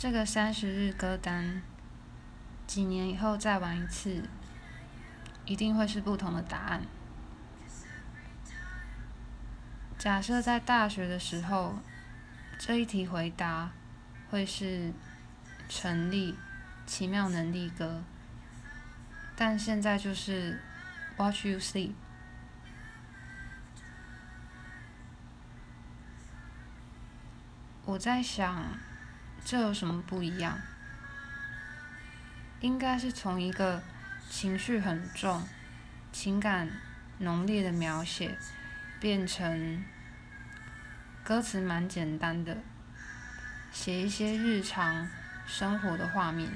这个三十日歌单，几年以后再玩一次，一定会是不同的答案。假设在大学的时候，这一题回答会是成立《奇妙能力歌》，但现在就是 Watch You Sleep。我在想，这有什么不一样？应该是从一个情绪很重、情感浓烈的描写，变成歌词蛮简单的，写一些日常生活的画面。